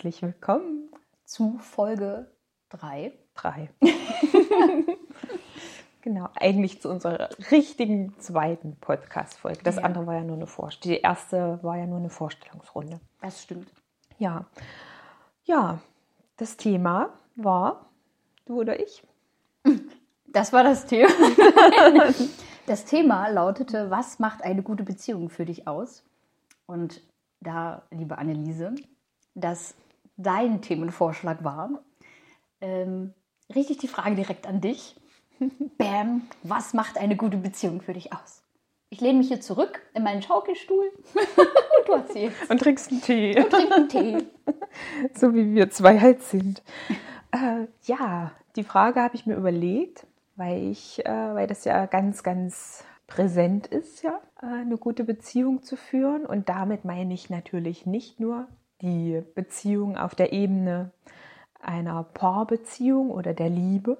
Herzlich willkommen zu Folge 3. 3. genau, eigentlich zu unserer richtigen zweiten Podcast-Folge. Das ja. andere war ja nur eine Vorstellung. Die erste war ja nur eine Vorstellungsrunde. Das stimmt. Ja. Ja, das Thema war du oder ich? Das war das Thema. das Thema lautete, was macht eine gute Beziehung für dich aus? Und da, liebe Anneliese, dass dein Themenvorschlag war, ähm, richte ich die Frage direkt an dich. Bam, was macht eine gute Beziehung für dich aus? Ich lehne mich hier zurück in meinen Schaukelstuhl und du erzählst. Und trinkst einen Tee. Und trinkst einen Tee. so wie wir zwei halt sind. Äh, ja, die Frage habe ich mir überlegt, weil ich, äh, weil das ja ganz, ganz präsent ist, ja, äh, eine gute Beziehung zu führen. Und damit meine ich natürlich nicht nur die Beziehung auf der Ebene einer Paarbeziehung oder der Liebe,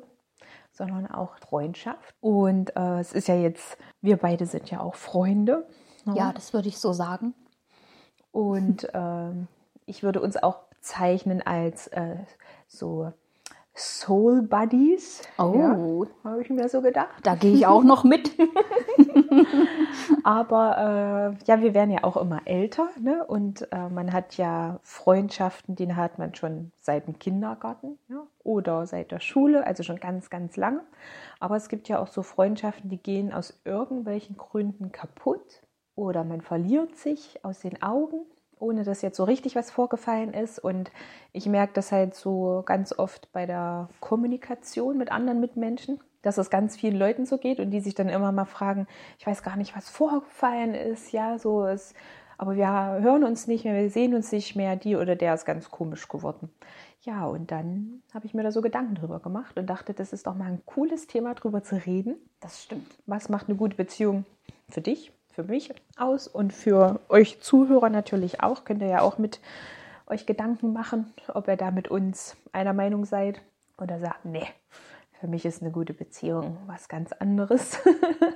sondern auch Freundschaft. Und äh, es ist ja jetzt, wir beide sind ja auch Freunde. Ne? Ja, das würde ich so sagen. Und äh, ich würde uns auch bezeichnen als äh, so Soul Buddies. Oh, ja, habe ich mir so gedacht. Da gehe ich auch noch mit. Aber äh, ja, wir werden ja auch immer älter ne? und äh, man hat ja Freundschaften, die hat man schon seit dem Kindergarten ja? oder seit der Schule, also schon ganz, ganz lange. Aber es gibt ja auch so Freundschaften, die gehen aus irgendwelchen Gründen kaputt oder man verliert sich aus den Augen ohne dass jetzt so richtig was vorgefallen ist. Und ich merke das halt so ganz oft bei der Kommunikation mit anderen Mitmenschen, dass es ganz vielen Leuten so geht und die sich dann immer mal fragen, ich weiß gar nicht, was vorgefallen ist, ja, so ist, aber wir hören uns nicht mehr, wir sehen uns nicht mehr, die oder der ist ganz komisch geworden. Ja, und dann habe ich mir da so Gedanken drüber gemacht und dachte, das ist doch mal ein cooles Thema, drüber zu reden. Das stimmt. Was macht eine gute Beziehung für dich? Für mich aus und für euch Zuhörer natürlich auch. Könnt ihr ja auch mit euch Gedanken machen, ob ihr da mit uns einer Meinung seid oder sagt, nee, für mich ist eine gute Beziehung was ganz anderes.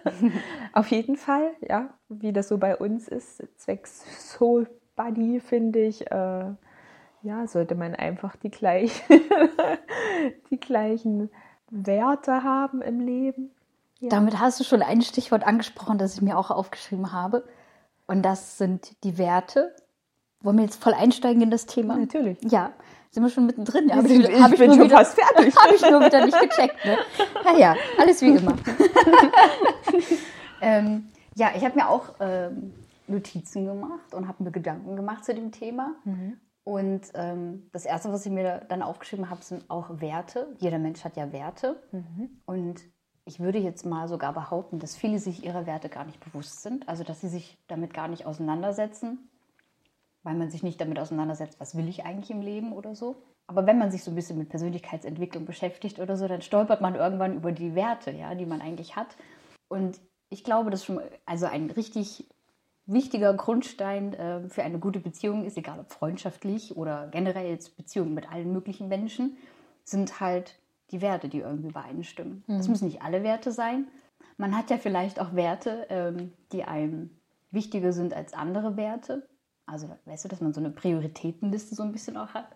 Auf jeden Fall, ja, wie das so bei uns ist, zwecks Soul Buddy, finde ich, äh, ja, sollte man einfach die, gleich, die gleichen Werte haben im Leben. Ja. Damit hast du schon ein Stichwort angesprochen, das ich mir auch aufgeschrieben habe. Und das sind die Werte. Wollen wir jetzt voll einsteigen in das Thema? Natürlich. Ja, sind wir schon mittendrin. Ja, ich, ich, hab ich bin schon wieder, fast fertig. Habe ich nur wieder nicht gecheckt. Ne? Naja, alles wie immer. ähm, ja, ich habe mir auch ähm, Notizen gemacht und habe mir Gedanken gemacht zu dem Thema. Mhm. Und ähm, das Erste, was ich mir dann aufgeschrieben habe, sind auch Werte. Jeder Mensch hat ja Werte. Mhm. Und ich würde jetzt mal sogar behaupten, dass viele sich ihrer Werte gar nicht bewusst sind, also dass sie sich damit gar nicht auseinandersetzen, weil man sich nicht damit auseinandersetzt, was will ich eigentlich im Leben oder so. Aber wenn man sich so ein bisschen mit Persönlichkeitsentwicklung beschäftigt oder so, dann stolpert man irgendwann über die Werte, ja, die man eigentlich hat. Und ich glaube, dass schon also ein richtig wichtiger Grundstein äh, für eine gute Beziehung ist, egal ob freundschaftlich oder generell jetzt Beziehungen mit allen möglichen Menschen, sind halt die Werte, die irgendwie übereinstimmen. Mhm. Das müssen nicht alle Werte sein. Man hat ja vielleicht auch Werte, ähm, die einem wichtiger sind als andere Werte. Also weißt du, dass man so eine Prioritätenliste so ein bisschen auch hat.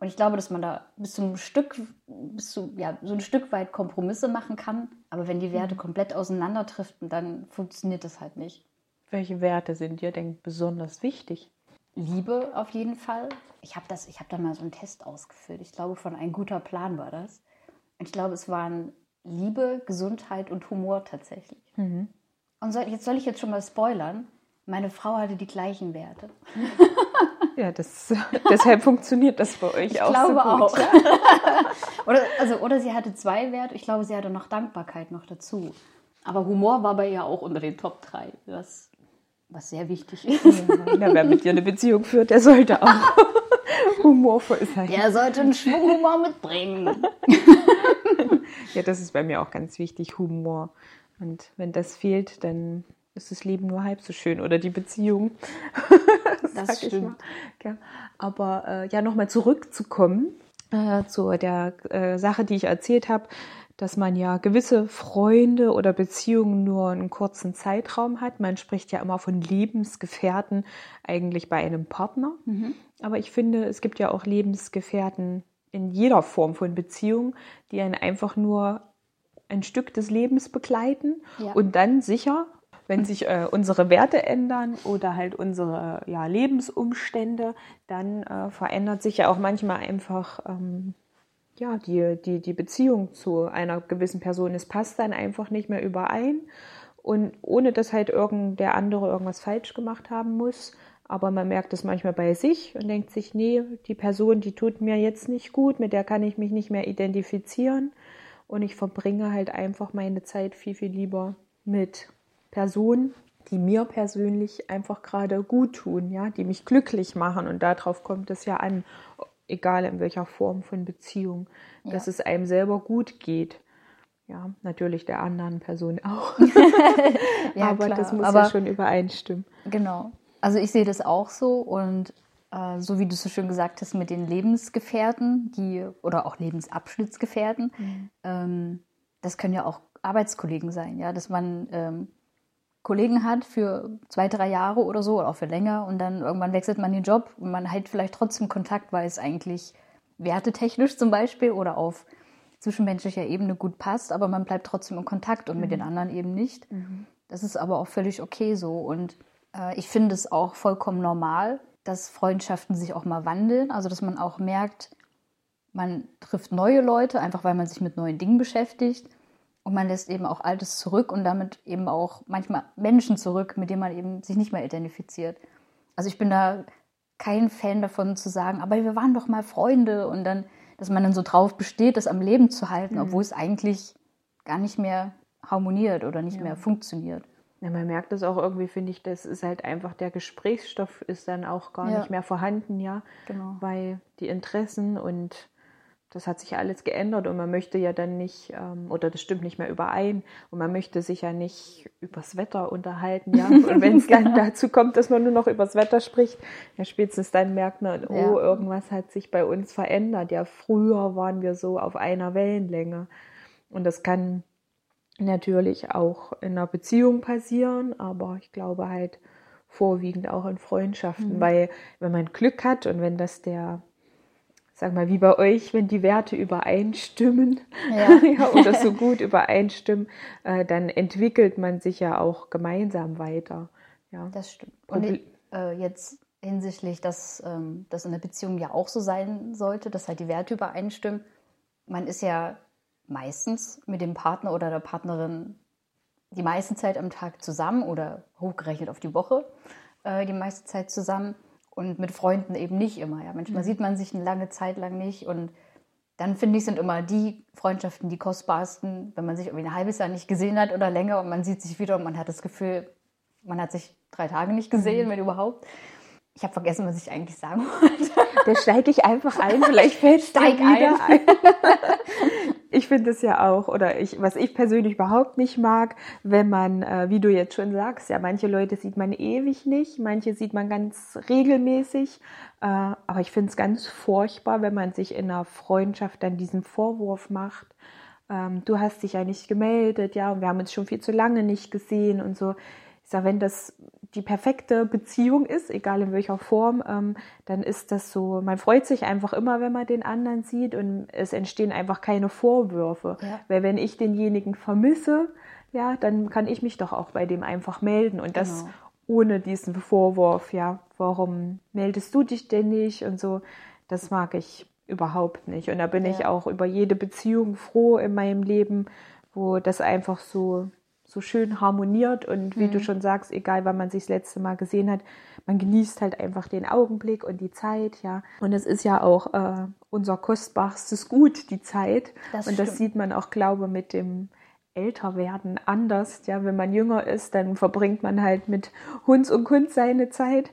Und ich glaube, dass man da bis zu einem Stück, bis zu, ja, so ein Stück weit Kompromisse machen kann. Aber wenn die Werte mhm. komplett auseinanderdriften, dann funktioniert das halt nicht. Welche Werte sind dir denn besonders wichtig? Liebe auf jeden Fall. Ich habe hab da mal so einen Test ausgefüllt. Ich glaube, von ein guter Plan war das. Ich glaube, es waren Liebe, Gesundheit und Humor tatsächlich. Mhm. Und soll, jetzt soll ich jetzt schon mal spoilern. Meine Frau hatte die gleichen Werte. Ja, das, deshalb funktioniert das bei euch ich auch glaube so gut. Auch. oder, also, oder sie hatte zwei Werte. Ich glaube, sie hatte noch Dankbarkeit noch dazu. Aber Humor war bei ihr auch unter den Top 3, was, was sehr wichtig ist. Ja, wer mit dir eine Beziehung führt, der sollte auch humorvoll sein. Der sollte einen Schwung Humor mitbringen. ja, das ist bei mir auch ganz wichtig, Humor. Und wenn das fehlt, dann ist das Leben nur halb so schön oder die Beziehung. das, das stimmt. Ja, aber äh, ja, nochmal zurückzukommen äh, zu der äh, Sache, die ich erzählt habe, dass man ja gewisse Freunde oder Beziehungen nur einen kurzen Zeitraum hat. Man spricht ja immer von Lebensgefährten eigentlich bei einem Partner. Mhm. Aber ich finde, es gibt ja auch Lebensgefährten in jeder Form von Beziehung, die einen einfach nur ein Stück des Lebens begleiten ja. und dann sicher, wenn sich äh, unsere Werte ändern oder halt unsere ja, Lebensumstände, dann äh, verändert sich ja auch manchmal einfach ähm, ja, die, die, die Beziehung zu einer gewissen Person. Es passt dann einfach nicht mehr überein und ohne dass halt irgend der andere irgendwas falsch gemacht haben muss. Aber man merkt es manchmal bei sich und denkt sich, nee, die Person, die tut mir jetzt nicht gut, mit der kann ich mich nicht mehr identifizieren. Und ich verbringe halt einfach meine Zeit viel, viel lieber mit Personen, die mir persönlich einfach gerade gut tun, ja, die mich glücklich machen. Und darauf kommt es ja an, egal in welcher Form von Beziehung, ja. dass es einem selber gut geht. Ja, natürlich der anderen Person auch. ja, Aber klar. das muss Aber, ja schon übereinstimmen. Genau. Also ich sehe das auch so und äh, so wie du so schön gesagt hast mit den Lebensgefährten, die oder auch Lebensabschnittsgefährten, mhm. ähm, das können ja auch Arbeitskollegen sein, ja, dass man ähm, Kollegen hat für zwei, drei Jahre oder so oder auch für länger und dann irgendwann wechselt man den Job und man hat vielleicht trotzdem Kontakt, weil es eigentlich wertetechnisch zum Beispiel oder auf zwischenmenschlicher Ebene gut passt, aber man bleibt trotzdem in Kontakt und mhm. mit den anderen eben nicht. Mhm. Das ist aber auch völlig okay so und ich finde es auch vollkommen normal, dass Freundschaften sich auch mal wandeln, also dass man auch merkt, man trifft neue Leute, einfach weil man sich mit neuen Dingen beschäftigt und man lässt eben auch Altes zurück und damit eben auch manchmal Menschen zurück, mit denen man eben sich nicht mehr identifiziert. Also ich bin da kein Fan davon zu sagen, aber wir waren doch mal Freunde und dann, dass man dann so drauf besteht, das am Leben zu halten, mhm. obwohl es eigentlich gar nicht mehr harmoniert oder nicht ja. mehr funktioniert. Ja, man merkt das auch irgendwie, finde ich, das ist halt einfach, der Gesprächsstoff ist dann auch gar ja. nicht mehr vorhanden, ja. Genau. Weil die Interessen und das hat sich alles geändert und man möchte ja dann nicht, ähm, oder das stimmt nicht mehr überein, und man möchte sich ja nicht übers Wetter unterhalten, ja. Und wenn es dann dazu kommt, dass man nur noch übers Wetter spricht, ja, spätestens dann merkt man, oh, ja. irgendwas hat sich bei uns verändert. Ja, früher waren wir so auf einer Wellenlänge. Und das kann natürlich auch in einer Beziehung passieren, aber ich glaube halt vorwiegend auch in Freundschaften, mhm. weil wenn man Glück hat und wenn das der sag mal, wie bei euch, wenn die Werte übereinstimmen ja. ja, oder so gut übereinstimmen, äh, dann entwickelt man sich ja auch gemeinsam weiter. Ja. Das stimmt. Und, Und äh, jetzt hinsichtlich, dass ähm, das in der Beziehung ja auch so sein sollte, dass halt die Werte übereinstimmen. Man ist ja meistens mit dem Partner oder der Partnerin die meiste Zeit am Tag zusammen oder hochgerechnet auf die Woche äh, die meiste Zeit zusammen und mit Freunden eben nicht immer. Ja. Manchmal mhm. sieht man sich eine lange Zeit lang nicht und dann finde ich, sind immer die Freundschaften die kostbarsten, wenn man sich irgendwie ein halbes Jahr nicht gesehen hat oder länger und man sieht sich wieder und man hat das Gefühl, man hat sich drei Tage nicht gesehen, mhm. wenn überhaupt. Ich habe vergessen, was ich eigentlich sagen wollte. Da steige ich einfach ein, vielleicht fällt Steig wieder ein. ich finde es ja auch, oder ich, was ich persönlich überhaupt nicht mag, wenn man, äh, wie du jetzt schon sagst, ja, manche Leute sieht man ewig nicht, manche sieht man ganz regelmäßig, äh, aber ich finde es ganz furchtbar, wenn man sich in einer Freundschaft dann diesen Vorwurf macht, ähm, du hast dich ja nicht gemeldet, ja, und wir haben uns schon viel zu lange nicht gesehen und so ich sage, wenn das die perfekte Beziehung ist, egal in welcher Form, ähm, dann ist das so, man freut sich einfach immer, wenn man den anderen sieht und es entstehen einfach keine Vorwürfe. Ja. Weil wenn ich denjenigen vermisse, ja, dann kann ich mich doch auch bei dem einfach melden und das genau. ohne diesen Vorwurf, ja, warum meldest du dich denn nicht und so, das mag ich überhaupt nicht. Und da bin ja. ich auch über jede Beziehung froh in meinem Leben, wo das einfach so so schön harmoniert und wie mhm. du schon sagst, egal wann man sich das letzte Mal gesehen hat, man genießt halt einfach den Augenblick und die Zeit, ja. Und es ist ja auch äh, unser kostbarstes Gut, die Zeit. Das und das sieht man auch, glaube mit dem Älterwerden anders. Ja, wenn man jünger ist, dann verbringt man halt mit Hund und Hund seine Zeit.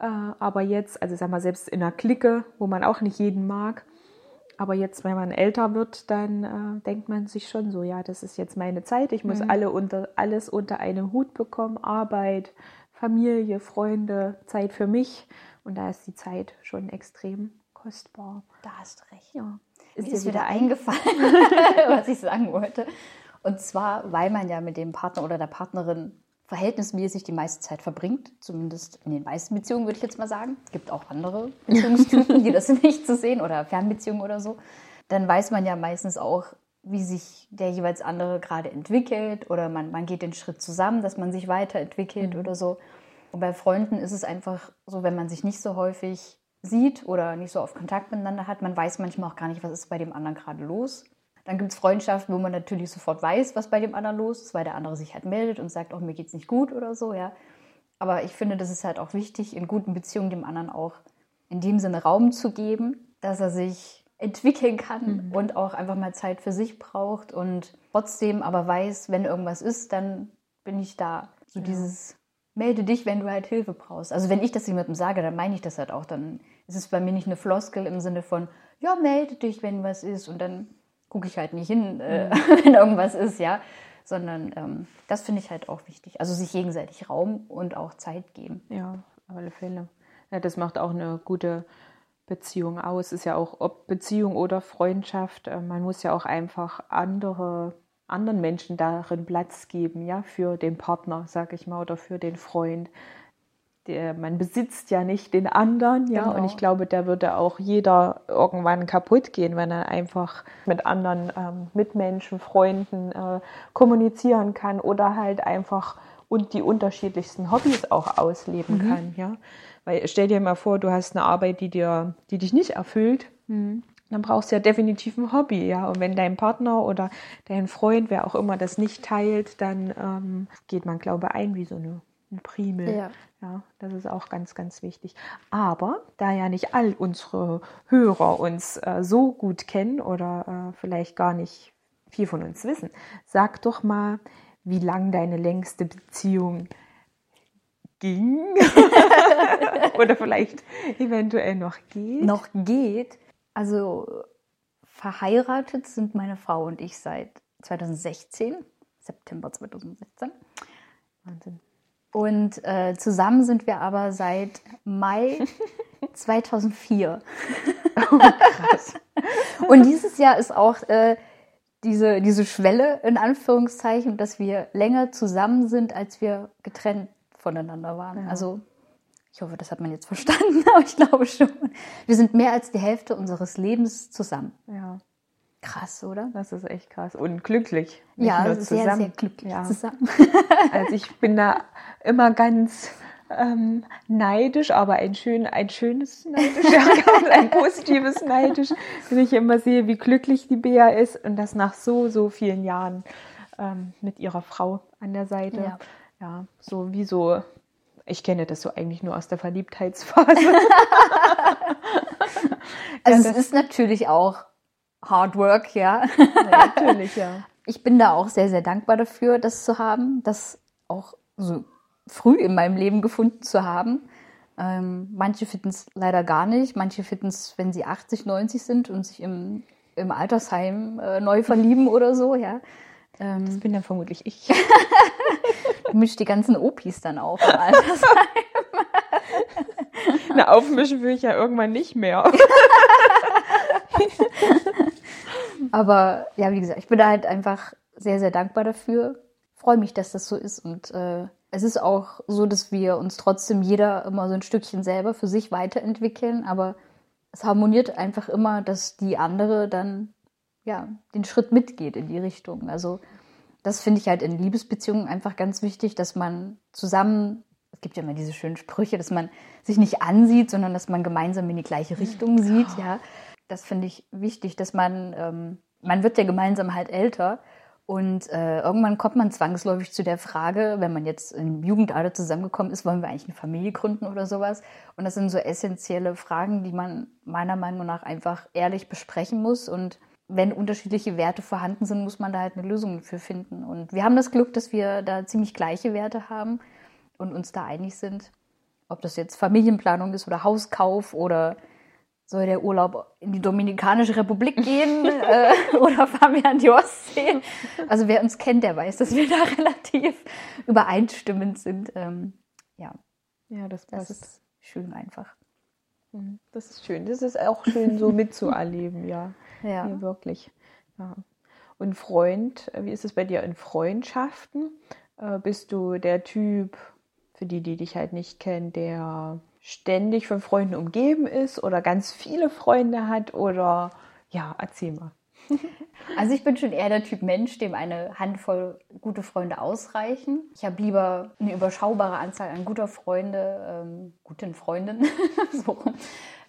Äh, aber jetzt, also sag mal, selbst in einer Clique, wo man auch nicht jeden mag, aber jetzt, wenn man älter wird, dann äh, denkt man sich schon so, ja, das ist jetzt meine Zeit. Ich muss mhm. alle unter, alles unter einen Hut bekommen. Arbeit, Familie, Freunde, Zeit für mich. Und da ist die Zeit schon extrem kostbar. Da hast recht. Ja. ist mir wieder eingefallen, was ich sagen wollte. Und zwar, weil man ja mit dem Partner oder der Partnerin verhältnismäßig die meiste Zeit verbringt, zumindest in den meisten Beziehungen würde ich jetzt mal sagen. Es gibt auch andere Beziehungstypen, die das nicht so sehen oder Fernbeziehungen oder so. Dann weiß man ja meistens auch, wie sich der jeweils andere gerade entwickelt oder man, man geht den Schritt zusammen, dass man sich weiterentwickelt mhm. oder so. Und bei Freunden ist es einfach so, wenn man sich nicht so häufig sieht oder nicht so oft Kontakt miteinander hat, man weiß manchmal auch gar nicht, was ist bei dem anderen gerade los. Dann gibt es Freundschaften, wo man natürlich sofort weiß, was bei dem anderen los ist, weil der andere sich halt meldet und sagt, oh, mir geht's nicht gut oder so, ja. Aber ich finde, das ist halt auch wichtig, in guten Beziehungen dem anderen auch in dem Sinne Raum zu geben, dass er sich entwickeln kann mhm. und auch einfach mal Zeit für sich braucht und trotzdem aber weiß, wenn irgendwas ist, dann bin ich da. So ja. dieses melde dich, wenn du halt Hilfe brauchst. Also wenn ich das jemandem sage, dann meine ich das halt auch. Dann ist es bei mir nicht eine Floskel im Sinne von, ja, melde dich, wenn was ist und dann gucke ich halt nicht hin, äh, mhm. wenn irgendwas ist, ja. Sondern ähm, das finde ich halt auch wichtig. Also sich gegenseitig Raum und auch Zeit geben. Ja, auf alle Fälle. Ja, das macht auch eine gute Beziehung aus. Ist ja auch ob Beziehung oder Freundschaft. Äh, man muss ja auch einfach andere anderen Menschen darin Platz geben, ja, für den Partner, sag ich mal, oder für den Freund. Der, man besitzt ja nicht den anderen, ja, genau. und ich glaube, der würde auch jeder irgendwann kaputt gehen, wenn er einfach mit anderen ähm, Mitmenschen, Freunden äh, kommunizieren kann oder halt einfach und die unterschiedlichsten Hobbys auch ausleben mhm. kann, ja. Weil stell dir mal vor, du hast eine Arbeit, die dir, die dich nicht erfüllt. Mhm dann brauchst du ja definitiv ein Hobby, ja. Und wenn dein Partner oder dein Freund, wer auch immer das nicht teilt, dann ähm, geht man, glaube ich, ein wie so eine, ein Primel. Ja. ja, das ist auch ganz, ganz wichtig. Aber da ja nicht all unsere Hörer uns äh, so gut kennen oder äh, vielleicht gar nicht viel von uns wissen, sag doch mal, wie lang deine längste Beziehung ging oder vielleicht eventuell noch geht. Noch geht. Also verheiratet sind meine Frau und ich seit 2016, September 2016. Wahnsinn. Und äh, zusammen sind wir aber seit Mai 2004. Oh, krass. und dieses Jahr ist auch äh, diese, diese Schwelle in Anführungszeichen, dass wir länger zusammen sind, als wir getrennt voneinander waren. Ja. Also ich hoffe, das hat man jetzt verstanden, aber ich glaube schon. Wir sind mehr als die Hälfte unseres Lebens zusammen. Ja. Krass, oder? Das ist echt krass. Und glücklich. Ja, sehr, zusammen. sehr glücklich ja. zusammen. Also ich bin da immer ganz ähm, neidisch, aber ein, schön, ein schönes neidisch, ein positives neidisch, wenn ich immer sehe, wie glücklich die Bea ist und das nach so, so vielen Jahren ähm, mit ihrer Frau an der Seite. Ja, ja so wie so ich kenne das so eigentlich nur aus der Verliebtheitsphase. also ja, es ist natürlich auch Hard Work, ja. ja. Natürlich, ja. Ich bin da auch sehr, sehr dankbar dafür, das zu haben, das auch so früh in meinem Leben gefunden zu haben. Ähm, manche finden es leider gar nicht. Manche finden es, wenn sie 80, 90 sind und sich im, im Altersheim äh, neu verlieben oder so, ja. Ähm, das bin dann vermutlich ich. mischt die ganzen Opis dann auf im Altersheim. Na, aufmischen will ich ja irgendwann nicht mehr. Aber ja, wie gesagt, ich bin da halt einfach sehr, sehr dankbar dafür. Freue mich, dass das so ist. Und äh, es ist auch so, dass wir uns trotzdem jeder immer so ein Stückchen selber für sich weiterentwickeln. Aber es harmoniert einfach immer, dass die andere dann ja den Schritt mitgeht in die Richtung. Also das finde ich halt in Liebesbeziehungen einfach ganz wichtig, dass man zusammen, es gibt ja immer diese schönen Sprüche, dass man sich nicht ansieht, sondern dass man gemeinsam in die gleiche Richtung sieht, ja. Das finde ich wichtig, dass man, ähm, man wird ja gemeinsam halt älter und äh, irgendwann kommt man zwangsläufig zu der Frage, wenn man jetzt im Jugendalter zusammengekommen ist, wollen wir eigentlich eine Familie gründen oder sowas? Und das sind so essentielle Fragen, die man meiner Meinung nach einfach ehrlich besprechen muss und wenn unterschiedliche Werte vorhanden sind, muss man da halt eine Lösung für finden. Und wir haben das Glück, dass wir da ziemlich gleiche Werte haben und uns da einig sind. Ob das jetzt Familienplanung ist oder Hauskauf oder soll der Urlaub in die Dominikanische Republik gehen äh, oder fahren wir an die Ostsee? Also wer uns kennt, der weiß, dass wir da relativ übereinstimmend sind. Ähm, ja. Ja, das passt. Das ist schön einfach. Mhm. Das ist schön. Das ist auch schön so mitzuerleben, ja. Ja. Nee, wirklich. Ja. Und Freund, wie ist es bei dir in Freundschaften? Äh, bist du der Typ, für die, die dich halt nicht kennen, der ständig von Freunden umgeben ist oder ganz viele Freunde hat oder ja, erzähl mal. Also ich bin schon eher der Typ Mensch, dem eine Handvoll gute Freunde ausreichen. Ich habe lieber eine überschaubare Anzahl an guter Freunde, ähm, guten Freundinnen, so,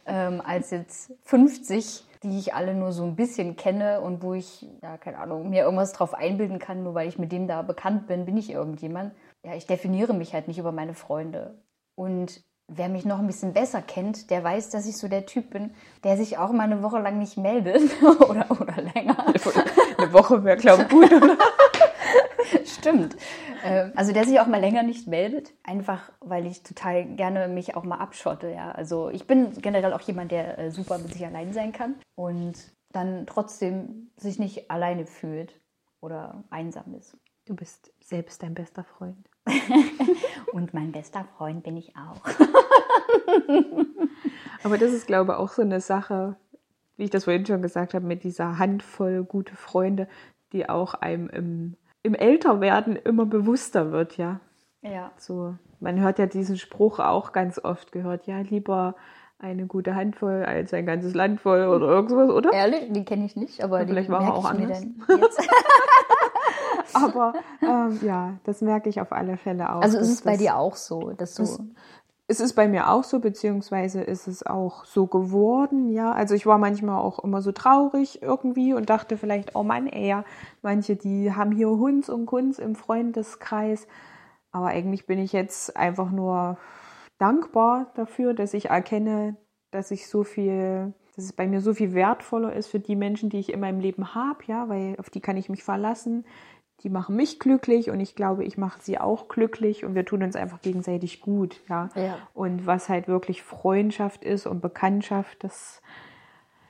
ähm, als jetzt 50, die ich alle nur so ein bisschen kenne und wo ich, ja, keine Ahnung, mir irgendwas drauf einbilden kann, nur weil ich mit dem da bekannt bin, bin ich irgendjemand. Ja, ich definiere mich halt nicht über meine Freunde. Und wer mich noch ein bisschen besser kennt, der weiß, dass ich so der Typ bin, der sich auch mal eine Woche lang nicht meldet oder, oder länger. Eine Woche wäre, glaube ich, gut, oder? Stimmt. Ähm, Also der sich auch mal länger nicht meldet, einfach weil ich total gerne mich auch mal abschotte. Ja. Also ich bin generell auch jemand, der äh, super mit sich allein sein kann und dann trotzdem sich nicht alleine fühlt oder einsam ist. Du bist selbst dein bester Freund. Und mein bester Freund bin ich auch. Aber das ist, glaube ich, auch so eine Sache, wie ich das vorhin schon gesagt habe, mit dieser Handvoll gute Freunde, die auch einem im, im Älterwerden immer bewusster wird, ja. Ja. So, man hört ja diesen Spruch auch ganz oft gehört, ja, lieber eine gute Handvoll als ein ganzes Land voll oder irgendwas, oder? Ehrlich, die kenne ich nicht, aber Ja, die vielleicht war er merke auch ich mir anders. dann jetzt. Aber ähm, ja, das merke ich auf alle Fälle auch. Also ist es bei dir auch so, dass du Es ist bei mir auch so, beziehungsweise ist es auch so geworden, ja. Also ich war manchmal auch immer so traurig irgendwie und dachte vielleicht, oh Mann, ey, ja, manche, die haben hier Hunds und Kunz im Freundeskreis. Aber eigentlich bin ich jetzt einfach nur dankbar dafür, dass ich erkenne, dass ich so viel, dass es bei mir so viel wertvoller ist für die Menschen, die ich in meinem Leben habe, ja, weil auf die kann ich mich verlassen. Die machen mich glücklich und ich glaube, ich mache sie auch glücklich und wir tun uns einfach gegenseitig gut, ja. Ja. Und was halt wirklich Freundschaft ist und Bekanntschaft, das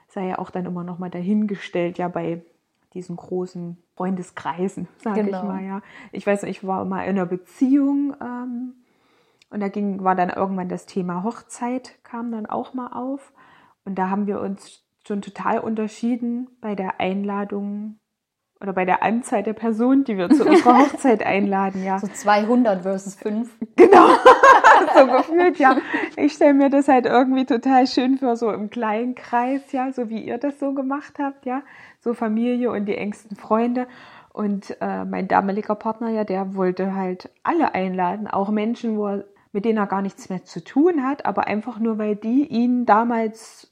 sei ja auch dann immer noch mal dahingestellt, ja, bei diesen großen Freundeskreisen, sage ich Genau. mal, ja. Ich weiß nicht, ich war immer in einer Beziehung ähm, und da ging, war dann irgendwann das Thema Hochzeit, kam dann auch mal auf. Und da haben wir uns schon total unterschieden bei der Einladung oder bei der Anzahl der Personen, die wir zu unserer Hochzeit einladen, ja. so 200 versus 5. Genau, so gefühlt, ja. Ich stelle mir das halt irgendwie total schön für so im kleinen Kreis, ja, so wie ihr das so gemacht habt, ja. So Familie und die engsten Freunde. Und äh, mein damaliger Partner, ja, der wollte halt alle einladen, auch Menschen, wo er, mit denen er gar nichts mehr zu tun hat, aber einfach nur, weil die ihn damals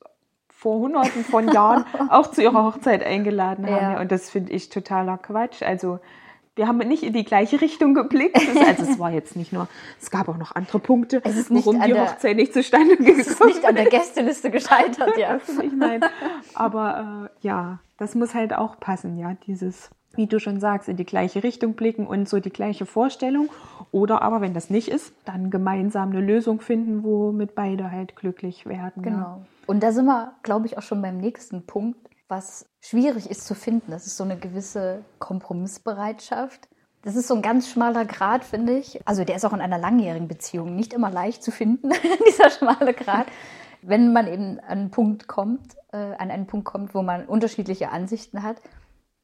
vor hunderten von Jahren auch zu ihrer Hochzeit eingeladen haben. Ja. Ja. Und das finde ich totaler Quatsch. Also wir haben nicht in die gleiche Richtung geblickt. Also es war jetzt nicht nur, es gab auch noch andere Punkte, ist warum die der- Hochzeit nicht zustande gekommen Es ist nicht an der Gästeliste gescheitert, ja. ich meinen. Aber äh, ja, das muss halt auch passen, ja, dieses, wie du schon sagst, in die gleiche Richtung blicken und so die gleiche Vorstellung. Oder aber, wenn das nicht ist, dann gemeinsam eine Lösung finden, womit beide halt glücklich werden. Ja. Genau. Und da sind wir, glaube ich, auch schon beim nächsten Punkt, was schwierig ist zu finden. Das ist so eine gewisse Kompromissbereitschaft. Das ist so ein ganz schmaler Grad, finde ich. Also der ist auch in einer langjährigen Beziehung nicht immer leicht zu finden, dieser schmale Grad. Wenn man eben an einen Punkt kommt, äh, an einen Punkt kommt, wo man unterschiedliche Ansichten hat,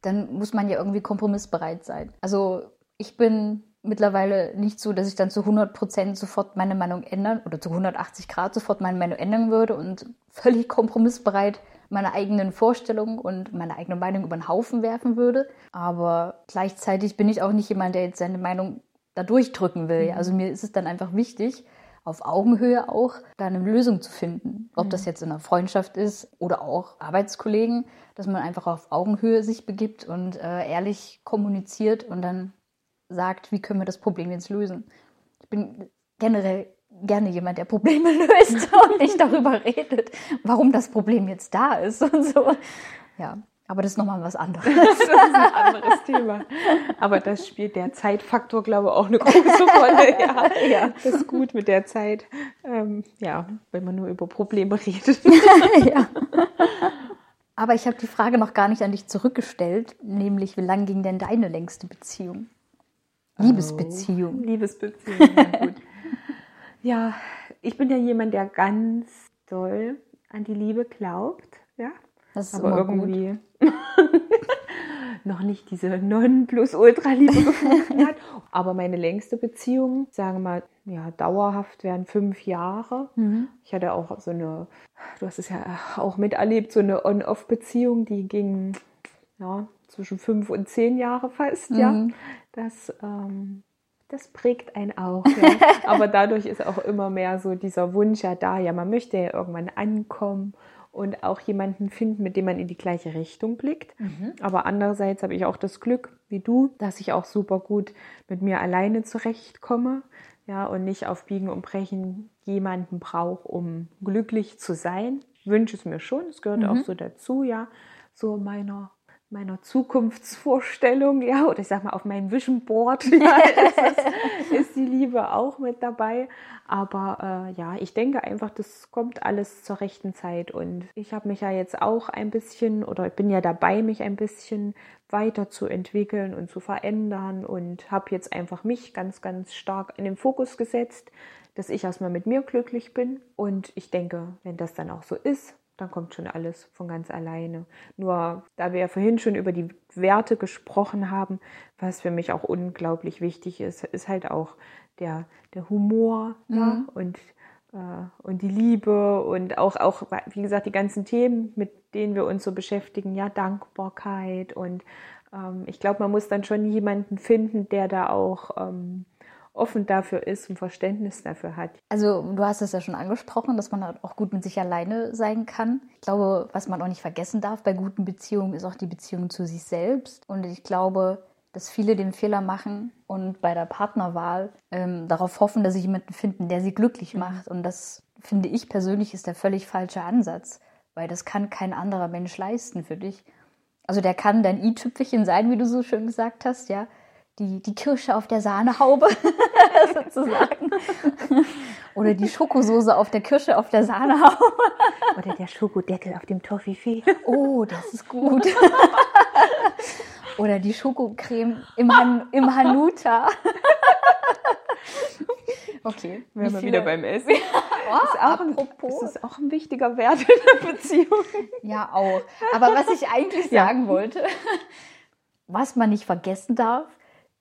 dann muss man ja irgendwie kompromissbereit sein. Also ich bin mittlerweile nicht so, dass ich dann zu 100 Prozent sofort meine Meinung ändern oder zu 180 Grad sofort meine Meinung ändern würde und völlig kompromissbereit meine eigenen Vorstellungen und meine eigene Meinung über den Haufen werfen würde. Aber gleichzeitig bin ich auch nicht jemand, der jetzt seine Meinung da durchdrücken will. Also mir ist es dann einfach wichtig, auf Augenhöhe auch da eine Lösung zu finden. Ob das jetzt in einer Freundschaft ist oder auch Arbeitskollegen, dass man einfach auf Augenhöhe sich begibt und äh, ehrlich kommuniziert und dann sagt, wie können wir das Problem jetzt lösen. Ich bin generell gerne jemand, der Probleme löst und nicht darüber redet, warum das Problem jetzt da ist und so. Ja, aber das ist nochmal was anderes. Das ist ein anderes Thema. Aber das spielt der Zeitfaktor, glaube ich, auch eine große Rolle. Ja, Ja. Das ist gut mit der Zeit. Ähm, ja, wenn man nur über Probleme redet. ja. Aber ich habe die Frage noch gar nicht an dich zurückgestellt, nämlich wie lang ging denn deine längste Beziehung? Liebesbeziehung. Liebesbeziehung, ja gut. Ja, ich bin ja jemand, der ganz doll an die Liebe glaubt, ja. Das ist aber irgendwie noch nicht diese Nonplusultra-Liebe gefunden hat. Aber meine längste Beziehung, sagen wir mal, ja, dauerhaft wären fünf Jahre. Mhm. Ich hatte auch so eine, du hast es ja auch miterlebt, so eine On-Off-Beziehung, die ging ja, zwischen fünf und zehn Jahre fast, ja. Mhm. Das, ähm, das prägt einen auch, ja. Aber dadurch ist auch immer mehr so dieser Wunsch ja da, ja, man möchte ja irgendwann ankommen und auch jemanden finden, mit dem man in die gleiche Richtung blickt. Mhm. Aber andererseits habe ich auch das Glück, wie du, dass ich auch super gut mit mir alleine zurechtkomme, ja, und nicht auf Biegen und Brechen jemanden brauche, um glücklich zu sein. Ich wünsche es mir schon, es gehört Mhm. auch so dazu, ja, so meiner meiner Zukunftsvorstellung, ja, oder ich sag mal auf meinem Vision Board, ja, ist, ist die Liebe auch mit dabei. Aber äh, ja, ich denke einfach, das kommt alles zur rechten Zeit. Und ich habe mich ja jetzt auch ein bisschen, oder ich bin ja dabei, mich ein bisschen weiterzuentwickeln und zu verändern und habe jetzt einfach mich ganz, ganz stark in den Fokus gesetzt, dass ich erstmal mit mir glücklich bin. Und ich denke, wenn das dann auch so ist, dann kommt schon alles von ganz alleine. Nur da wir ja vorhin schon über die Werte gesprochen haben, was für mich auch unglaublich wichtig ist, ist halt auch der, der Humor ja, Mhm. und, äh, und die Liebe und auch, auch, wie gesagt, die ganzen Themen, mit denen wir uns so beschäftigen, ja, Dankbarkeit und ähm, ich glaube, man muss dann schon jemanden finden, der da auch ähm, offen dafür ist und Verständnis dafür hat. Also du hast es ja schon angesprochen, dass man halt auch gut mit sich alleine sein kann. Ich glaube, was man auch nicht vergessen darf bei guten Beziehungen, ist auch die Beziehung zu sich selbst. Und ich glaube, dass viele den Fehler machen und bei der Partnerwahl ähm, darauf hoffen, dass sie jemanden finden, der sie glücklich macht. Und das finde ich persönlich ist der völlig falsche Ansatz, weil das kann kein anderer Mensch leisten für dich. Also der kann dein i-Tüpfelchen sein, wie du so schön gesagt hast, ja. Die, die Kirsche auf der Sahnehaube sozusagen. Oder die Schokosoße auf der Kirsche auf der Sahnehaube. Oder der Schokodeckel auf dem Toffifee. Oh, das ist gut. Oder die Schokocreme im, Han im Hanuta. Okay. Wären wir viele- wieder beim Essen. Oh, ist auch ein, apropos. das ist auch ein wichtiger Wert in der Beziehung. Ja, auch. Aber was ich eigentlich Ja. sagen wollte, was man nicht vergessen darf,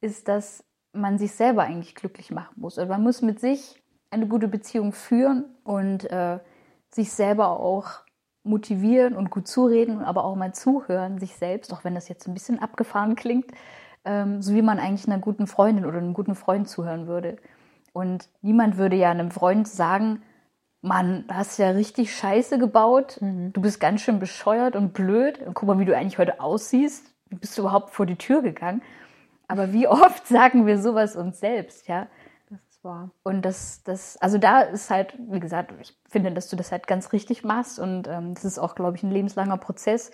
ist, dass man sich selber eigentlich glücklich machen muss. Also man muss mit sich eine gute Beziehung führen und äh, sich selber auch motivieren und gut zureden, aber auch mal zuhören, sich selbst, auch wenn das jetzt ein bisschen abgefahren klingt, ähm, so wie man eigentlich einer guten Freundin oder einem guten Freund zuhören würde. Und niemand würde ja einem Freund sagen, Mann, da hast du ja richtig Scheiße gebaut. Du bist ganz schön bescheuert und blöd. Und guck mal, wie du eigentlich heute aussiehst. Wie bist du überhaupt vor die Tür gegangen? Aber wie oft sagen wir sowas uns selbst, ja? Das ist wahr. Und das, das, also da ist halt, wie gesagt, ich finde, dass du das halt ganz richtig machst. Und ähm, das ist auch, glaube ich, ein lebenslanger Prozess,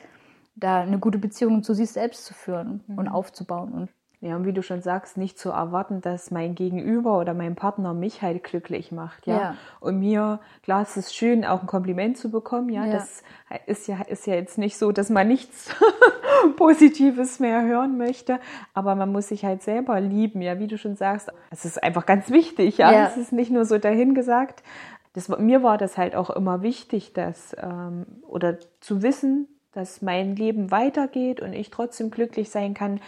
da eine gute Beziehung zu sich selbst zu führen und aufzubauen. Und Ja, und wie du schon sagst, nicht zu erwarten, dass mein Gegenüber oder mein Partner mich halt glücklich macht, ja. Ja. Und mir, klar, es ist schön, auch ein Kompliment zu bekommen, ja. Ja. Das ist ja, ist ja jetzt nicht so, dass man nichts Positives mehr hören möchte, aber man muss sich halt selber lieben, ja, wie du schon sagst. Es ist einfach ganz wichtig, ja. Ja. Es ist nicht nur so dahingesagt. Das, mir war das halt auch immer wichtig, dass, ähm, oder zu wissen, dass mein Leben weitergeht und ich trotzdem glücklich sein kann,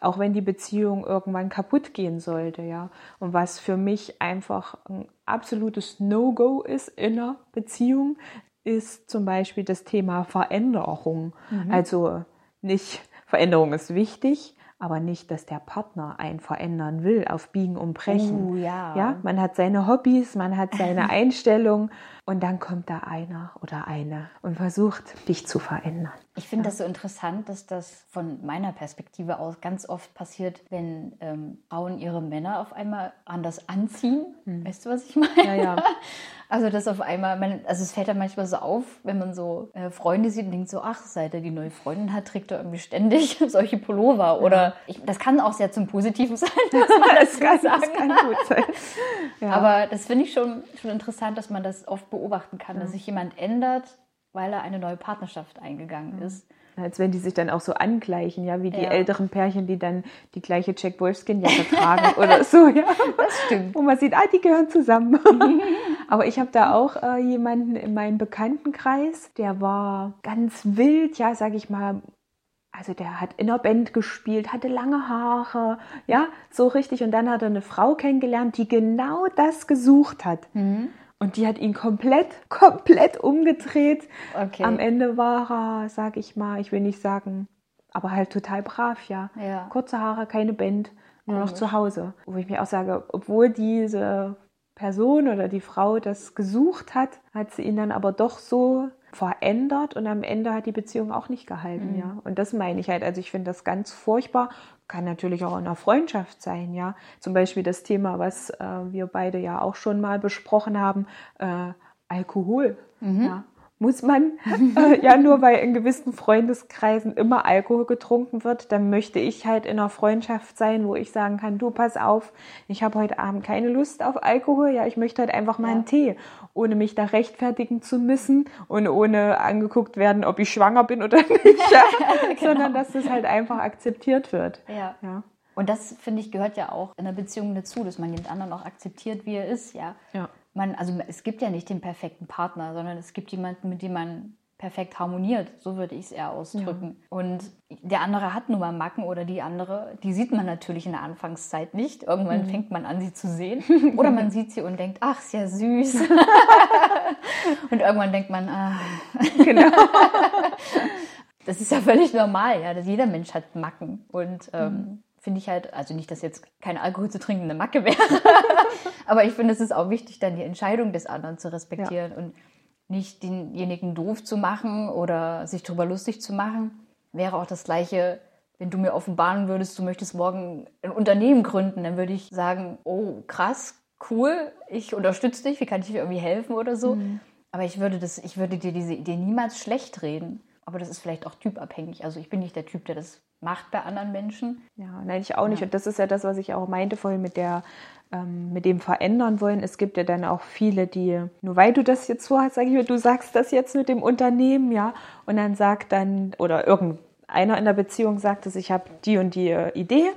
auch wenn die Beziehung irgendwann kaputt gehen sollte, ja. Und was für mich einfach ein absolutes No-Go ist in einer Beziehung, ist zum Beispiel das Thema Veränderung. Also nicht, Veränderung ist wichtig, aber nicht, dass der Partner einen verändern will auf Biegen und Brechen. Oh, ja. ja, man hat seine Hobbys, man hat seine Einstellung und dann kommt da einer oder eine und versucht, dich zu verändern. Ich finde das so interessant, dass das von meiner Perspektive aus ganz oft passiert, wenn ähm, Frauen ihre Männer auf einmal anders anziehen. Weißt du, was ich meine? Hm. Ja, ja. Also das auf einmal, man, also es fällt dann manchmal so auf, wenn man so äh, Freunde sieht und denkt so, ach, seit er die neue Freundin hat, trägt er irgendwie ständig solche Pullover. Oder ich, das kann auch sehr zum Positiven sein, muss man Das dazu kann, sagen. das kann gut sein. Ja. Aber das finde ich schon, schon interessant, dass man das oft beobachten kann, dass sich jemand ändert, weil er eine neue Partnerschaft eingegangen ist. Als wenn die sich dann auch so angleichen, ja, wie die ja. älteren Pärchen, die dann die gleiche Jack Wolfskin-Jacke tragen oder so, ja. Das stimmt. Wo man sieht, ah, die gehören zusammen. Aber ich habe da auch äh, jemanden in meinem Bekanntenkreis, der war ganz wild, ja, sag ich mal, also der hat in der Band gespielt, hatte lange Haare, ja, so richtig. Und dann hat er eine Frau kennengelernt, die genau das gesucht hat. Mhm. Und die hat ihn komplett, komplett umgedreht. Okay. Am Ende war er, sag ich mal, ich will nicht sagen, aber halt total brav, ja. ja. Kurze Haare, keine Band, nur noch zu Hause. Wo ich mir auch sage, obwohl diese Person oder die Frau das gesucht hat, hat sie ihn dann aber doch so verändert und am Ende hat die Beziehung auch nicht gehalten, mhm. ja. Und das meine ich halt. Also ich finde das ganz furchtbar. Kann natürlich auch in einer Freundschaft sein, ja. Zum Beispiel das Thema, was äh, wir beide ja auch schon mal besprochen haben, äh, Alkohol. Mhm. Ja muss man, äh, ja nur weil in gewissen Freundeskreisen immer Alkohol getrunken wird, dann möchte ich halt in einer Freundschaft sein, wo ich sagen kann, du pass auf, ich habe heute Abend keine Lust auf Alkohol, ja, ich möchte halt einfach mal ja. einen Tee, ohne mich da rechtfertigen zu müssen und ohne angeguckt werden, ob ich schwanger bin oder nicht, ja, genau. sondern dass das halt einfach akzeptiert wird. Ja. ja. Und das, finde ich, gehört ja auch in einer Beziehung dazu, dass man den anderen auch akzeptiert, wie er ist, ja. Ja man, also es gibt ja nicht den perfekten Partner, sondern es gibt jemanden, mit dem man perfekt harmoniert. So würde ich es eher ausdrücken. Ja. Und der andere hat nun mal Macken oder die andere, die sieht man natürlich in der Anfangszeit nicht. Irgendwann mhm. fängt man an, sie zu sehen. Oder man sieht sie und denkt, ach, ist ja süß. und irgendwann denkt man, ah. Genau. das ist ja völlig normal, ja. Dass jeder Mensch hat Macken. Und ähm, mhm finde ich halt, also nicht, dass jetzt kein Alkohol zu trinken eine Macke wäre, aber ich finde, es ist auch wichtig, dann die Entscheidung des anderen zu respektieren ja. und nicht denjenigen doof zu machen oder sich darüber lustig zu machen. Wäre auch das Gleiche, wenn du mir offenbaren würdest, du möchtest morgen ein Unternehmen gründen, dann würde ich sagen, oh krass, cool, ich unterstütze dich, wie kann ich dir irgendwie helfen oder so. Mhm. Aber ich würde, das, ich würde dir diese Idee niemals schlecht reden. Aber das ist vielleicht auch typabhängig. Also ich bin nicht der Typ, der das macht bei anderen Menschen. Ja, nein, ich auch nicht. Ja. Und das ist ja das, was ich auch meinte vorhin mit der ähm, mit dem verändern wollen. Es gibt ja dann auch viele, die, nur weil du das jetzt so hast, sage ich mir, du sagst das jetzt mit dem Unternehmen, ja, und dann sagt dann, oder irgendeiner in der Beziehung sagt es, ich habe die und die äh, Idee,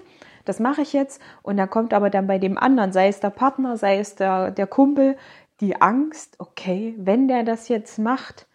das mache ich jetzt. Und dann kommt aber dann bei dem anderen, sei es der Partner, sei es der, der Kumpel, die Angst, okay, wenn der das jetzt macht,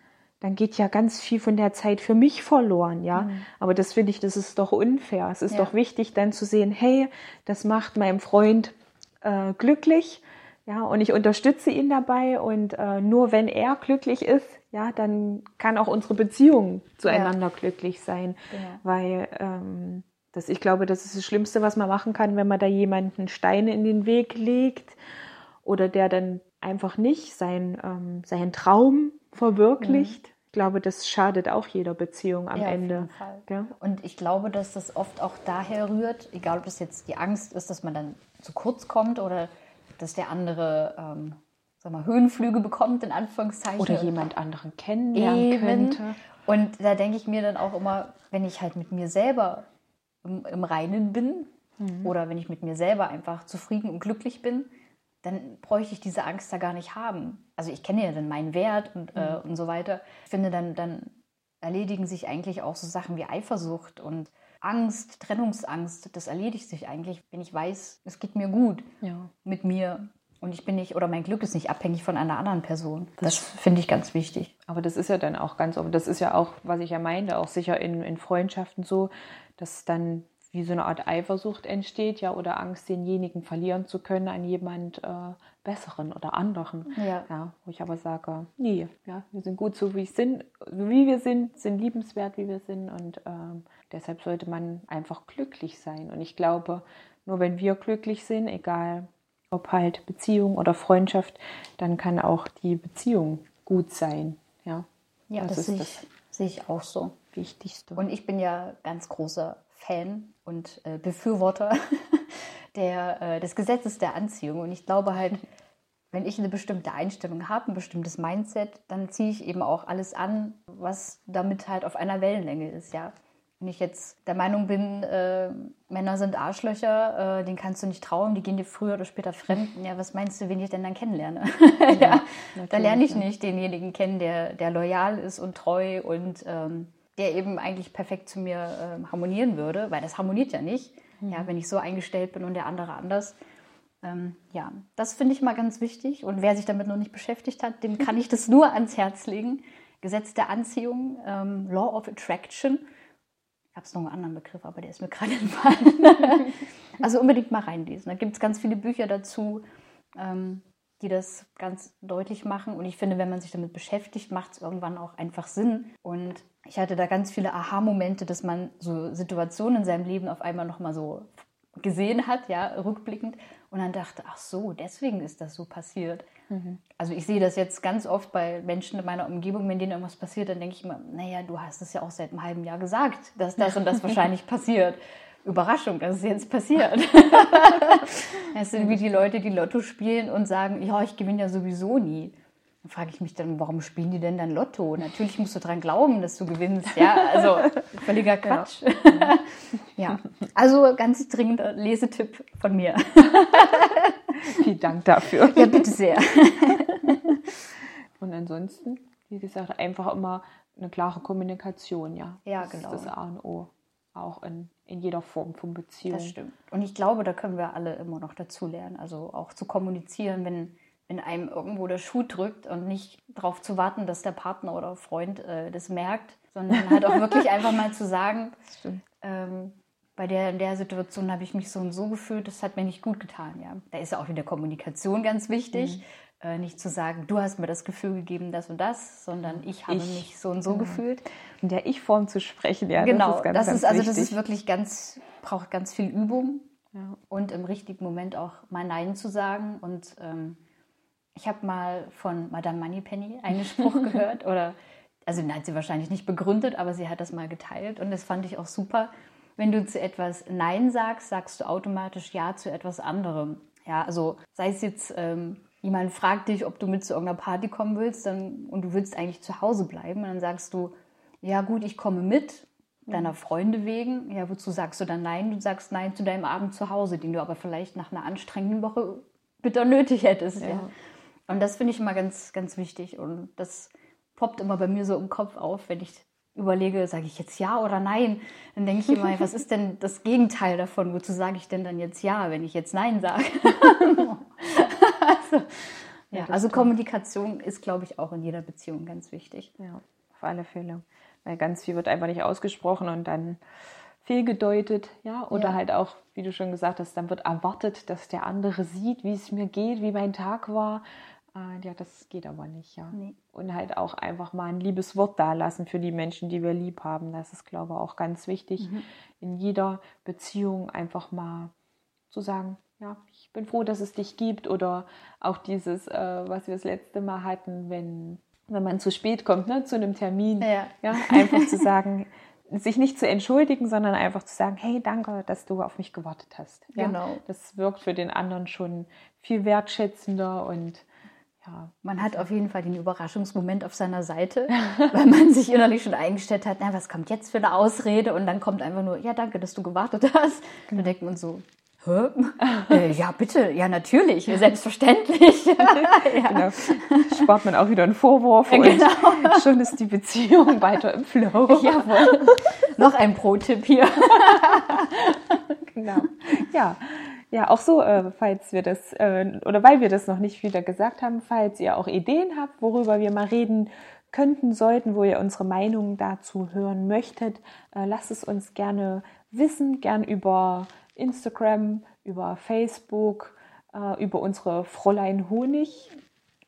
dann geht ja ganz viel von der Zeit für mich verloren, ja. Mhm. Aber das finde ich, das ist doch unfair. Es ist ja. doch wichtig, dann zu sehen, hey, das macht meinem Freund äh, glücklich, ja, und ich unterstütze ihn dabei und äh, nur wenn er glücklich ist, ja, dann kann auch unsere Beziehung zueinander ja. glücklich sein, ja. weil ähm, das, ich glaube, das ist das Schlimmste, was man machen kann, wenn man da jemanden Steine in den Weg legt oder der dann einfach nicht sein, ähm, seinen Traum verwirklicht. Mhm. Ich glaube, das schadet auch jeder Beziehung am ja, Ende. Ja? Und ich glaube, dass das oft auch daher rührt, egal ob das jetzt die Angst ist, dass man dann zu kurz kommt oder dass der andere ähm, sag mal, Höhenflüge bekommt, in Anführungszeichen. Oder jemand anderen kennenlernen Eben. könnte. Und da denke ich mir dann auch immer, wenn ich halt mit mir selber im, im Reinen bin mhm. oder wenn ich mit mir selber einfach zufrieden und glücklich bin, dann bräuchte ich diese Angst da gar nicht haben. Also ich kenne ja dann meinen Wert und, äh, mhm. äh, und so weiter. Ich finde, dann, dann erledigen sich eigentlich auch so Sachen wie Eifersucht und Angst, Trennungsangst. Das erledigt sich eigentlich, wenn ich weiß, es geht mir gut ja. mit mir. Und ich bin nicht, oder mein Glück ist nicht abhängig von einer anderen Person. Das, das finde ich ganz wichtig. Aber das ist ja dann auch ganz, das ist ja auch, was ich ja meinte, auch sicher in, in Freundschaften so, dass dann wie so eine Art Eifersucht entsteht, ja, oder Angst, denjenigen verlieren zu können an jemand äh, Besseren oder anderen. Ja. ja. Wo ich aber sage, nee, ja, wir sind gut so, wie, sind, wie wir sind, sind liebenswert, wie wir sind und ähm, deshalb sollte man einfach glücklich sein. Und ich glaube, nur wenn wir glücklich sind, egal ob halt Beziehung oder Freundschaft, dann kann auch die Beziehung gut sein. Ja, ja das, das sehe ich, sehe ich auch so. Wichtigste. Und ich bin ja ganz großer Fan und äh, Befürworter der, äh, des Gesetzes der Anziehung. Und ich glaube halt, wenn ich eine bestimmte Einstellung habe, ein bestimmtes Mindset, dann ziehe ich eben auch alles an, was damit halt auf einer Wellenlänge ist, ja. Wenn ich jetzt der Meinung bin, äh, Männer sind Arschlöcher, äh, denen kannst du nicht trauen, die gehen dir früher oder später fremd. Ja, was meinst du, wen ich denn dann kennenlerne? ja, da lerne ich nicht denjenigen kennen, der, der loyal ist und treu und ähm, der eben eigentlich perfekt zu mir äh, harmonieren würde, weil das harmoniert ja nicht, mhm. ja, wenn ich so eingestellt bin und der andere anders. Ähm, ja, das finde ich mal ganz wichtig. Und wer sich damit noch nicht beschäftigt hat, dem kann ich das nur ans Herz legen. Gesetz der Anziehung, ähm, Law of Attraction. Ich habe es noch einen anderen Begriff, aber der ist mir gerade entfallen. also unbedingt mal reinlesen. Da gibt es ganz viele Bücher dazu. Ähm, die das ganz deutlich machen. Und ich finde, wenn man sich damit beschäftigt, macht es irgendwann auch einfach Sinn. Und ich hatte da ganz viele Aha-Momente, dass man so Situationen in seinem Leben auf einmal nochmal so gesehen hat, ja, rückblickend. Und dann dachte, ach so, deswegen ist das so passiert. Mhm. Also ich sehe das jetzt ganz oft bei Menschen in meiner Umgebung, wenn denen irgendwas passiert, dann denke ich immer, naja, du hast es ja auch seit einem halben Jahr gesagt, dass das und das wahrscheinlich passiert. Überraschung, dass es jetzt passiert. Es sind wie die Leute, die Lotto spielen und sagen, ja, ich gewinne ja sowieso nie. Dann frage ich mich dann, warum spielen die denn dann Lotto? Natürlich musst du daran glauben, dass du gewinnst. Ja, also völliger Quatsch. Ja, ja. also ganz dringender Lesetipp von mir. Vielen Dank dafür. Ja, bitte sehr. Und ansonsten, wie gesagt, einfach immer eine klare Kommunikation, ja. Ja, genau. Das ist das A und O auch in, in jeder Form von Beziehung. Das stimmt. Und ich glaube, da können wir alle immer noch dazu lernen. Also auch zu kommunizieren, wenn, wenn einem irgendwo der Schuh drückt und nicht darauf zu warten, dass der Partner oder Freund äh, das merkt, sondern halt auch wirklich einfach mal zu sagen, ähm, bei der, in der Situation habe ich mich so und so gefühlt, das hat mir nicht gut getan. Ja. Da ist ja auch wieder Kommunikation ganz wichtig. Mhm. Äh, nicht zu sagen, du hast mir das Gefühl gegeben, das und das, sondern ich habe ich, mich so und so genau. gefühlt. In der Ich-Form zu sprechen, ja. Genau, das ist, ganz, das ganz ist also das ist wirklich ganz, braucht ganz viel Übung ja. und im richtigen Moment auch mal Nein zu sagen. Und ähm, ich habe mal von Madame Moneypenny einen Spruch gehört oder also den hat sie wahrscheinlich nicht begründet, aber sie hat das mal geteilt und das fand ich auch super. Wenn du zu etwas Nein sagst, sagst du automatisch Ja zu etwas anderem. Ja, also sei es jetzt ähm, jemand fragt dich, ob du mit zu irgendeiner Party kommen willst dann, und du willst eigentlich zu Hause bleiben. Und dann sagst du, ja gut, ich komme mit, deiner mhm. Freunde wegen. Ja, wozu sagst du dann nein? Du sagst nein zu deinem Abend zu Hause, den du aber vielleicht nach einer anstrengenden Woche bitter nötig hättest. Ja. ja. Und das finde ich immer ganz, ganz wichtig. Und das poppt immer bei mir so im Kopf auf, wenn ich überlege, sage ich jetzt ja oder nein, dann denke ich immer, was ist denn das Gegenteil davon? Wozu sage ich denn dann jetzt ja, wenn ich jetzt nein sage? also, ja, also Kommunikation ist, glaube ich, auch in jeder Beziehung ganz wichtig. Ja, auf alle Fälle. Weil ganz viel wird einfach nicht ausgesprochen und dann fehlgedeutet, ja, oder ja. halt auch, wie du schon gesagt hast, dann wird erwartet, dass der andere sieht, wie es mir geht, wie mein Tag war. Äh, ja, das geht aber nicht, ja. Nee. Und halt auch einfach mal ein liebes Wort da lassen für die Menschen, die wir lieb haben. Das ist, glaube ich, auch ganz wichtig, mhm. in jeder Beziehung einfach mal zu sagen, ja, ich bin froh, dass es dich gibt. Oder auch dieses, äh, was wir das letzte Mal hatten, wenn, wenn man zu spät kommt, ne, zu einem Termin. Ja. ja einfach zu sagen, sich nicht zu entschuldigen, sondern einfach zu sagen, hey, danke, dass du auf mich gewartet hast. Ja? Genau. Das wirkt für den anderen schon viel wertschätzender und ja. Man hat auf jeden Fall den Überraschungsmoment auf seiner Seite, weil man sich innerlich schon eingestellt hat, na, was kommt jetzt für eine Ausrede? Und dann kommt einfach nur, ja, danke, dass du gewartet hast. Genau. Dann denkt man so, Hä? Äh, ja, bitte, ja, natürlich, selbstverständlich. ja. Genau. Spart man auch wieder einen Vorwurf genau. und schon ist die Beziehung weiter im Flow. Jawohl. Noch ein Pro-Tipp hier. genau. Ja. Ja, auch so, äh, falls wir das, äh, oder weil wir das noch nicht wieder gesagt haben, falls ihr auch Ideen habt, worüber wir mal reden könnten, sollten, wo ihr unsere Meinung dazu hören möchtet, äh, lasst es uns gerne wissen, gern über Instagram, über Facebook, äh, über unsere Fräulein Honig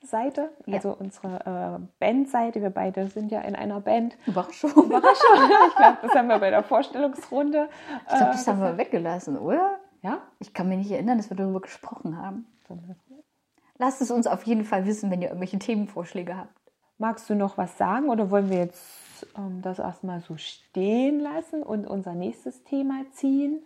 Seite, ja. also unsere äh, Bandseite. Wir beide sind ja in einer Band. Überraschung. Überraschung. Ich glaube, das haben wir bei der Vorstellungsrunde. Ich glaube, das äh, haben wir weggelassen, oder? Ja? Ich kann mich nicht erinnern, dass wir darüber gesprochen haben. Lasst es uns auf jeden Fall wissen, wenn ihr irgendwelche Themenvorschläge habt. Magst du noch was sagen oder wollen wir jetzt ähm, das erstmal so stehen lassen und unser nächstes Thema ziehen?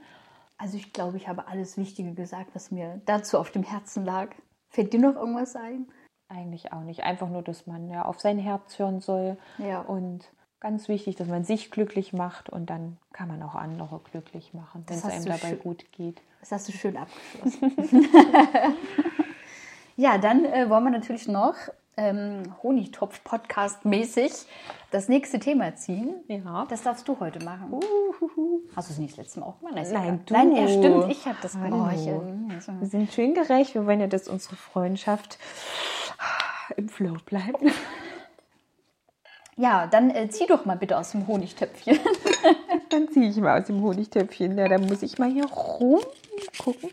Also ich glaube, ich habe alles Wichtige gesagt, was mir dazu auf dem Herzen lag. Fällt dir noch irgendwas ein? Eigentlich auch nicht. Einfach nur, dass man ja auf sein Herz hören soll. Ja. Und ganz wichtig, dass man sich glücklich macht und dann kann man auch andere glücklich machen, wenn es einem dabei gut geht. Das hast du schön abgeschlossen. ja, dann äh, wollen wir natürlich noch ähm, Honigtopf-Podcast-mäßig das nächste Thema ziehen. Ja. Das darfst du heute machen. Uhuhu. Hast du es nicht das letzte Mal auch gemacht? Nein, Nein, du. Nein, ja, stimmt. Ich habe das gemacht. Äh, Wir sind schön gerecht. Wir wollen ja, dass unsere Freundschaft im Flow bleibt. Ja, dann äh, zieh doch mal bitte aus dem Honigtöpfchen. Dann ziehe ich mal aus dem Honigtöpfchen. Ja, dann muss ich mal hier rumgucken.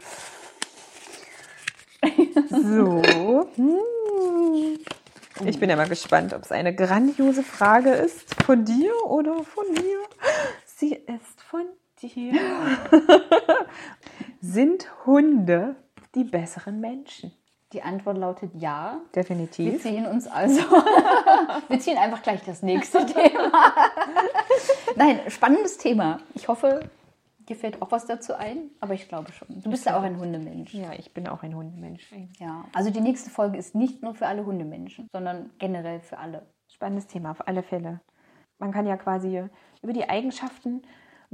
So. Hm. Ich bin ja mal gespannt, ob es eine grandiose Frage ist. Von dir oder von mir? Sie ist von dir. Sind Hunde die besseren Menschen? Die Antwort lautet ja. Wir Definitiv. ziehen uns also. Wir ziehen einfach gleich das nächste Thema. Nein, spannendes Thema. Ich hoffe, dir fällt auch was dazu ein, aber ich glaube schon. Du bist ja auch ein Hundemensch. Ja, ich bin auch ein Hundemensch. Ja, also die nächste Folge ist nicht nur für alle Hundemenschen, sondern generell für alle. Spannendes Thema, auf alle Fälle. Man kann ja quasi über die Eigenschaften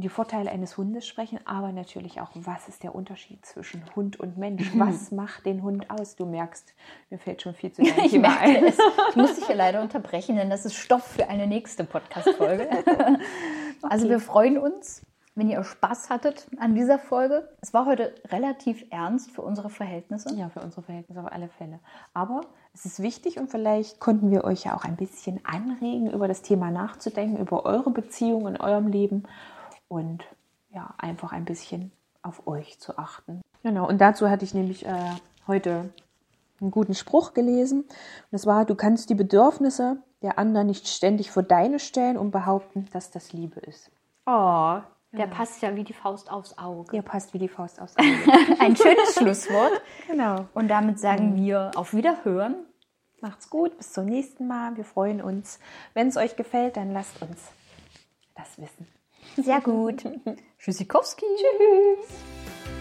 die Vorteile eines Hundes sprechen, aber natürlich auch, was ist der Unterschied zwischen Hund und Mensch? Was macht den Hund aus? Du merkst, mir fällt schon viel zu deinem Ich merke ein. es. Ich muss dich hier leider unterbrechen, denn das ist Stoff für eine nächste Podcast-Folge. Also wir freuen uns, wenn ihr Spaß hattet an dieser Folge. Es war heute relativ ernst für unsere Verhältnisse. Ja, für unsere Verhältnisse auf alle Fälle. Aber es ist wichtig und vielleicht konnten wir euch ja auch ein bisschen anregen, über das Thema nachzudenken, über eure Beziehung in eurem Leben und ja, einfach ein bisschen auf euch zu achten. Genau, und dazu hatte ich nämlich äh, heute einen guten Spruch gelesen. Und das war, du kannst die Bedürfnisse der anderen nicht ständig vor deine stellen und behaupten, dass das Liebe ist. Oh, der passt ja wie die Faust aufs Auge. Ihr passt wie die Faust aufs Auge. Ein schönes Schlusswort. genau. Und damit sagen wir auf Wiederhören. Macht's gut, bis zum nächsten Mal. Wir freuen uns. Wenn es euch gefällt, dann lasst uns das wissen. Sehr gut. Tschüssikowski. Tschüss.